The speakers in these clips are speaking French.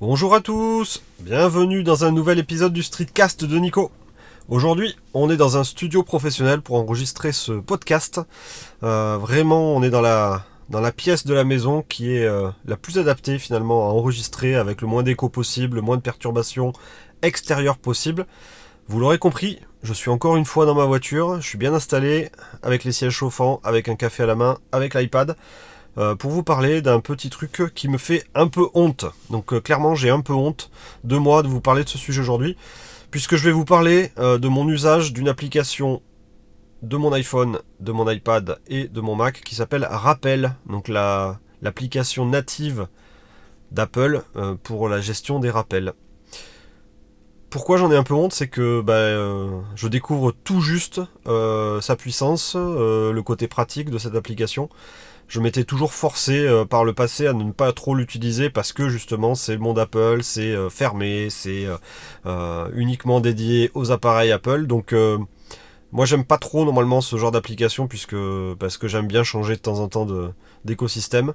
Bonjour à tous, bienvenue dans un nouvel épisode du Streetcast de Nico. Aujourd'hui, on est dans un studio professionnel pour enregistrer ce podcast. Euh, vraiment, on est dans la, pièce de la maison qui est euh, la plus adaptée finalement à enregistrer avec le moins d'écho possible, le moins de perturbations extérieures possible. Vous l'aurez compris, je suis encore une fois dans ma voiture, je suis bien installé avec les sièges chauffants, avec un café à la main, avec l'iPad. Euh, pour vous parler d'un petit truc qui me fait un peu honte. Donc euh, clairement j'ai un peu honte de moi de vous parler de ce sujet aujourd'hui, puisque je vais vous parler euh, de mon usage d'une application de mon iPhone, de mon iPad et de mon Mac qui s'appelle Rappel, donc l'application native d'Apple pour la gestion des rappels. Pourquoi j'en ai un peu honte, c'est que bah, je découvre tout juste sa puissance, le côté pratique de cette application je m'étais toujours forcé euh, par le passé à ne pas trop l'utiliser parce que justement c'est le monde Apple, c'est euh, fermé, c'est euh, uniquement dédié aux appareils Apple. Donc moi j'aime pas trop normalement ce genre d'application puisque parce que j'aime bien changer de temps en temps d'écosystème.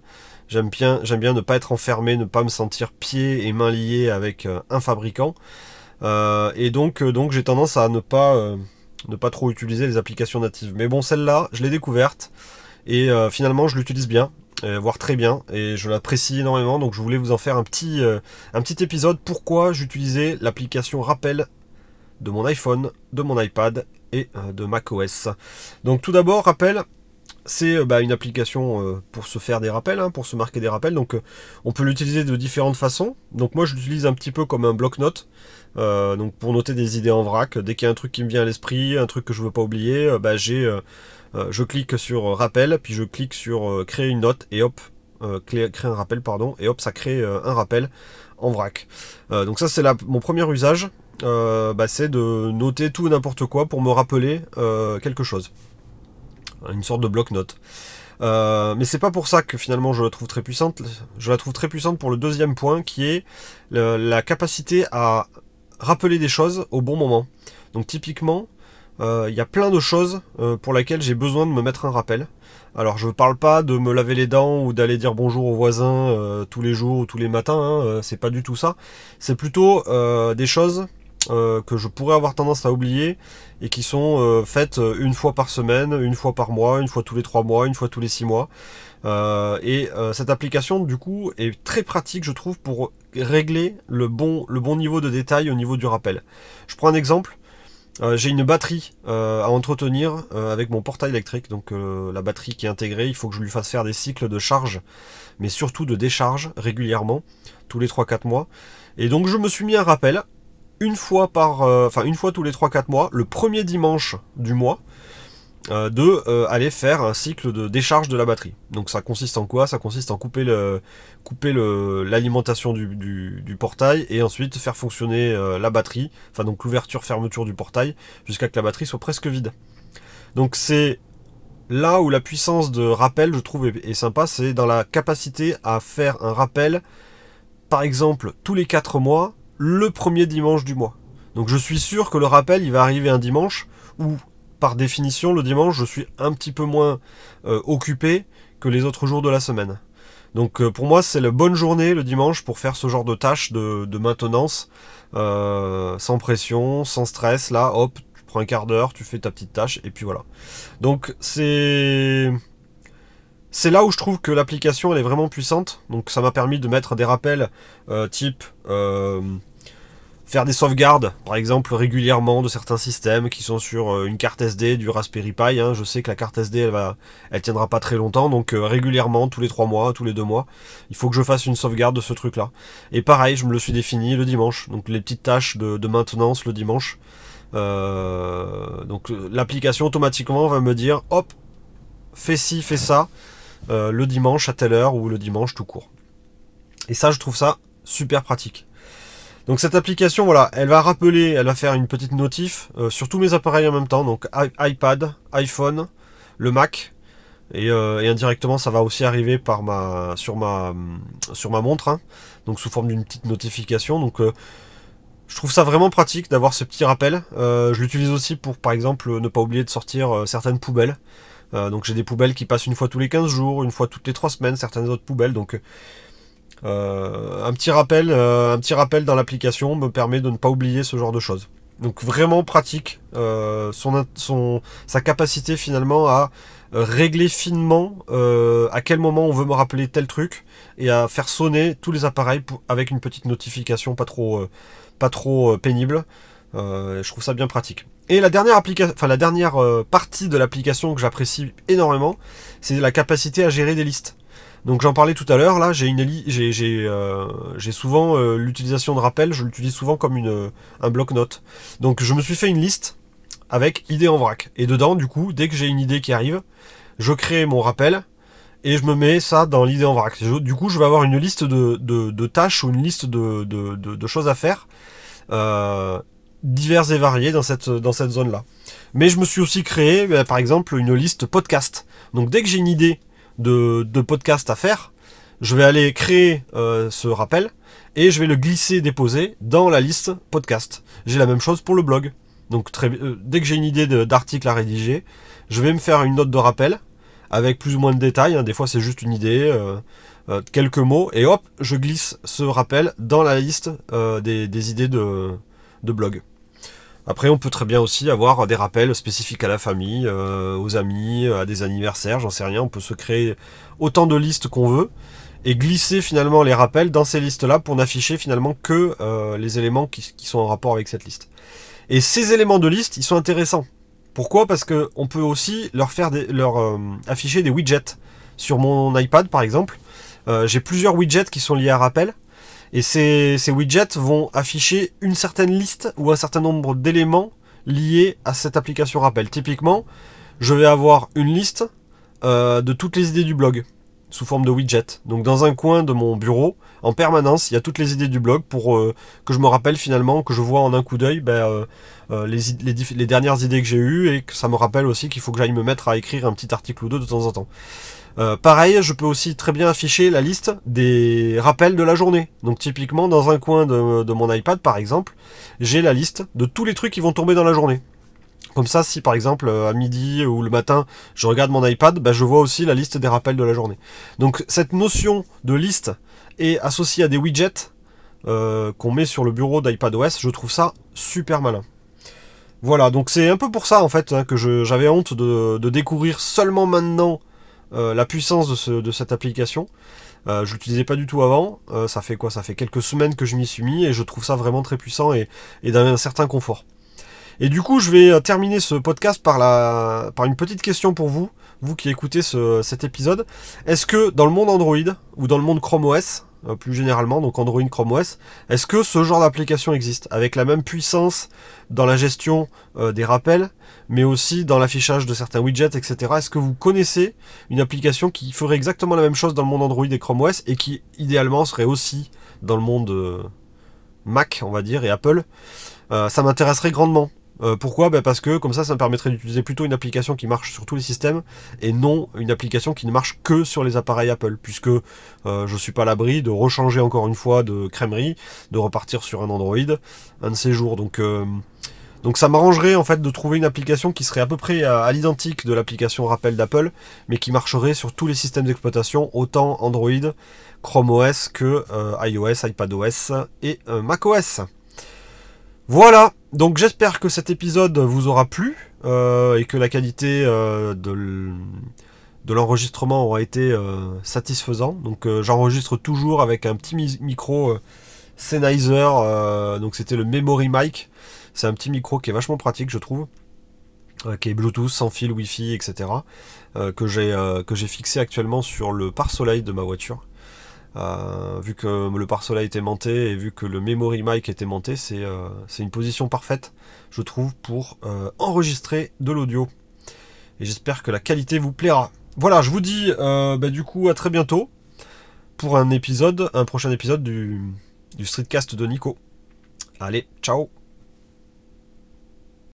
J'aime bien, j'aime bien ne pas être enfermé, ne pas me sentir pieds et mains liés avec un fabricant. et donc, donc j'ai tendance à ne pas, ne pas trop utiliser les applications natives. Mais bon, celle-là, je l'ai découverte. Et euh, finalement, je l'utilise bien, euh, voire très bien, et je l'apprécie énormément. Donc je voulais vous en faire un petit, euh, un petit épisode. Pourquoi j'utilisais l'application Rappel de mon iPhone, de mon iPad et de macOS. Donc tout d'abord, Rappel, c'est bah, une application pour se faire des rappels, hein, pour se marquer des rappels. Donc on peut l'utiliser de différentes façons. Donc moi je l'utilise un petit peu comme un bloc-notes. pour noter des idées en vrac. Dès qu'il y a un truc qui me vient à l'esprit, un truc que je veux pas oublier, bah, euh, je clique sur euh, rappel, puis je clique sur euh, créer une note et hop, créer un rappel, pardon, et hop, ça crée un rappel en vrac. donc ça c'est mon premier usage, bah, c'est de noter tout et n'importe quoi pour me rappeler quelque chose. Une sorte de bloc-notes. mais c'est pas pour ça que finalement je la trouve très puissante. Je la trouve très puissante pour le deuxième point qui est la capacité à rappeler des choses au bon moment. Donc typiquement, il euh, y a plein de choses euh, pour lesquelles j'ai besoin de me mettre un rappel. Alors je ne parle pas de me laver les dents ou d'aller dire bonjour aux voisins euh, tous les jours ou tous les matins, hein, c'est pas du tout ça. C'est plutôt des choses que je pourrais avoir tendance à oublier et qui sont faites une fois par semaine, une fois par mois, une fois tous les trois mois, une fois tous les six mois. et cette application du coup est très pratique je trouve pour régler le bon, le bon niveau de détail au niveau du rappel. Je prends un exemple. Euh, j'ai une batterie euh, à entretenir euh, avec mon portail électrique. Donc la batterie qui est intégrée, il faut que je lui fasse faire des cycles de charge, mais surtout de décharge régulièrement, tous les 3-4 mois. Et donc je me suis mis un rappel une fois par, enfin une fois tous les 3-4 mois, le premier dimanche du mois. Euh, de euh, aller faire un cycle de décharge de la batterie. Donc ça consiste en quoi? Ça consiste en couper le l'alimentation du, portail et ensuite faire fonctionner euh, la batterie, enfin donc l'ouverture fermeture du portail jusqu'à que la batterie soit presque vide. Donc c'est là où la puissance de rappel je trouve est, est sympa, c'est dans la capacité à faire un rappel par exemple tous les 4 mois le premier dimanche du mois. Donc je suis sûr que le rappel il va arriver un dimanche où par définition, le dimanche, je suis un petit peu moins euh, occupé que les autres jours de la semaine. Donc euh, pour moi, c'est la bonne journée le dimanche pour faire ce genre de tâches de, maintenance, euh, sans pression, sans stress. Là, hop, tu prends un quart d'heure, tu fais ta petite tâche, et puis voilà. Donc c'est... C'est là où je trouve que l'application est vraiment puissante. Donc ça m'a permis de mettre des rappels type faire des sauvegardes, par exemple régulièrement de certains systèmes qui sont sur euh, une carte SD du Raspberry Pi. Hein. Je sais que la carte SD elle va, elle tiendra pas très longtemps, donc euh, régulièrement, tous les trois mois, tous les deux mois, il faut que je fasse une sauvegarde de ce truc-là. Et pareil, je me le suis défini le dimanche, donc les petites tâches de, maintenance le dimanche. Euh, donc l'application automatiquement va me dire, hop, fais ci, fais ça, le dimanche à telle heure ou le dimanche tout court. Et ça, je trouve ça super pratique. Donc cette application, voilà, elle va rappeler, elle va faire une petite notif euh, sur tous mes appareils en même temps, donc iPad, iPhone, le Mac, euh, et, indirectement ça va aussi arriver par ma, sur, ma, montre, hein. donc sous forme d'une petite notification. Donc euh, je trouve ça vraiment pratique d'avoir ce petit rappel. je l'utilise aussi pour par exemple ne pas oublier de sortir certaines poubelles. Donc j'ai des poubelles qui passent une fois tous les 15 jours, une fois toutes les 3 semaines, certaines autres poubelles. Donc un petit rappel, un petit rappel dans l'application me permet de ne pas oublier ce genre de choses. Donc vraiment pratique, sa capacité finalement à régler finement à quel moment on veut me rappeler tel truc et à faire sonner tous les appareils avec une petite notification pas trop pénible. je trouve ça bien pratique. Et la dernière, enfin, la dernière euh, partie de l'application que j'apprécie énormément, c'est la capacité à gérer des listes. Donc j'en parlais tout à l'heure, là, j'ai euh, souvent euh, l'utilisation de rappel, je l'utilise souvent comme une, un bloc-notes. Donc je me suis fait une liste avec idée en vrac. Et dedans, du coup, dès que j'ai une idée qui arrive, je crée mon rappel et je me mets ça dans l'idée en vrac. du coup, je vais avoir une liste de, de, tâches ou une liste de, de choses à faire. Euh, divers et variés dans cette, dans cette zone-là. Mais je me suis aussi créé, bah, par exemple, une liste podcast. Donc dès que j'ai une idée de, podcast à faire, je vais aller créer euh, ce rappel et je vais le glisser, déposer dans la liste podcast. J'ai la même chose pour le blog. Donc très, euh, dès que j'ai une idée d'article à rédiger, je vais me faire une note de rappel avec plus ou moins de détails. Hein. Des fois c'est juste une idée, euh, quelques mots, et hop, je glisse ce rappel dans la liste des, idées de blog. Après, on peut très bien aussi avoir des rappels spécifiques à la famille, euh, aux amis, à des anniversaires, j'en sais rien. On peut se créer autant de listes qu'on veut et glisser finalement les rappels dans ces listes-là pour n'afficher finalement que euh, les éléments qui, sont en rapport avec cette liste. Et ces éléments de liste, ils sont intéressants. Pourquoi? Parce que on peut aussi leur faire euh, afficher des widgets sur mon iPad par exemple. J'ai plusieurs widgets qui sont liés à rappel. Et ces, widgets vont afficher une certaine liste ou un certain nombre d'éléments liés à cette application rappel. Typiquement, je vais avoir une liste euh, de toutes les idées du blog sous forme de widget. Donc dans un coin de mon bureau, en permanence, il y a toutes les idées du blog pour euh, que je me rappelle finalement, que je vois en un coup d'œil ben, euh, les, les, dernières idées que j'ai eues et que ça me rappelle aussi qu'il faut que j'aille me mettre à écrire un petit article ou deux de temps en temps. Euh, pareil, je peux aussi très bien afficher la liste des rappels de la journée. Donc typiquement, dans un coin de, mon iPad, par exemple, j'ai la liste de tous les trucs qui vont tomber dans la journée. Comme ça, si par exemple à midi ou le matin, je regarde mon iPad, bah, je vois aussi la liste des rappels de la journée. Donc cette notion de liste est associée à des widgets euh, qu'on met sur le bureau d'iPadOS. Je trouve ça super malin. Voilà, donc c'est un peu pour ça en fait hein, que j'avais honte de, découvrir seulement maintenant euh, la puissance de, cette application. Euh, je l'utilisais pas du tout avant. Euh, ça fait quoi? Ça fait quelques semaines que je m'y suis mis et je trouve ça vraiment très puissant et, d'un certain confort. Et du coup, je vais euh, terminer ce podcast par, la, par une petite question pour vous, vous qui écoutez cet épisode. Est-ce que dans le monde Android ou dans le monde Chrome OS, plus généralement, donc Android, Chrome OS, est-ce que ce genre d'application existe avec la même puissance dans la gestion euh, des rappels, mais aussi dans l'affichage de certains widgets, etc. Est-ce que vous connaissez une application qui ferait exactement la même chose dans le monde Android et Chrome OS et qui idéalement serait aussi dans le monde euh, Mac, on va dire, et Apple? Ça m'intéresserait grandement. Euh, pourquoi? Ben Parce que comme ça, ça me permettrait d'utiliser plutôt une application qui marche sur tous les systèmes et non une application qui ne marche que sur les appareils Apple, puisque euh, je ne suis pas à l'abri de rechanger encore une fois de crèmerie, de repartir sur un Android un de ces jours. Donc, euh, ça m'arrangerait en fait de trouver une application qui serait à peu près à, l'identique de l'application rappel d'Apple, mais qui marcherait sur tous les systèmes d'exploitation, autant Android, Chrome OS que iOS, iPadOS et macOS. Voilà, donc j'espère que cet épisode vous aura plu euh, et que la qualité euh, de l'enregistrement aura été euh, satisfaisant. Donc j'enregistre toujours avec un petit micro Sennheiser, donc c'était le Memory Mic. C'est un petit micro qui est vachement pratique je trouve, qui est Bluetooth, sans fil, Wi-Fi, etc. que j'ai fixé actuellement sur le pare-soleil de ma voiture. Euh, vu que le pare-soleil était monté et vu que le memory mic était monté, c'est euh, une position parfaite, je trouve, pour euh, enregistrer de l'audio. Et j'espère que la qualité vous plaira. Voilà, je vous dis bah, du coup à très bientôt pour un épisode, un prochain épisode du, du streetcast de Nico. Allez, ciao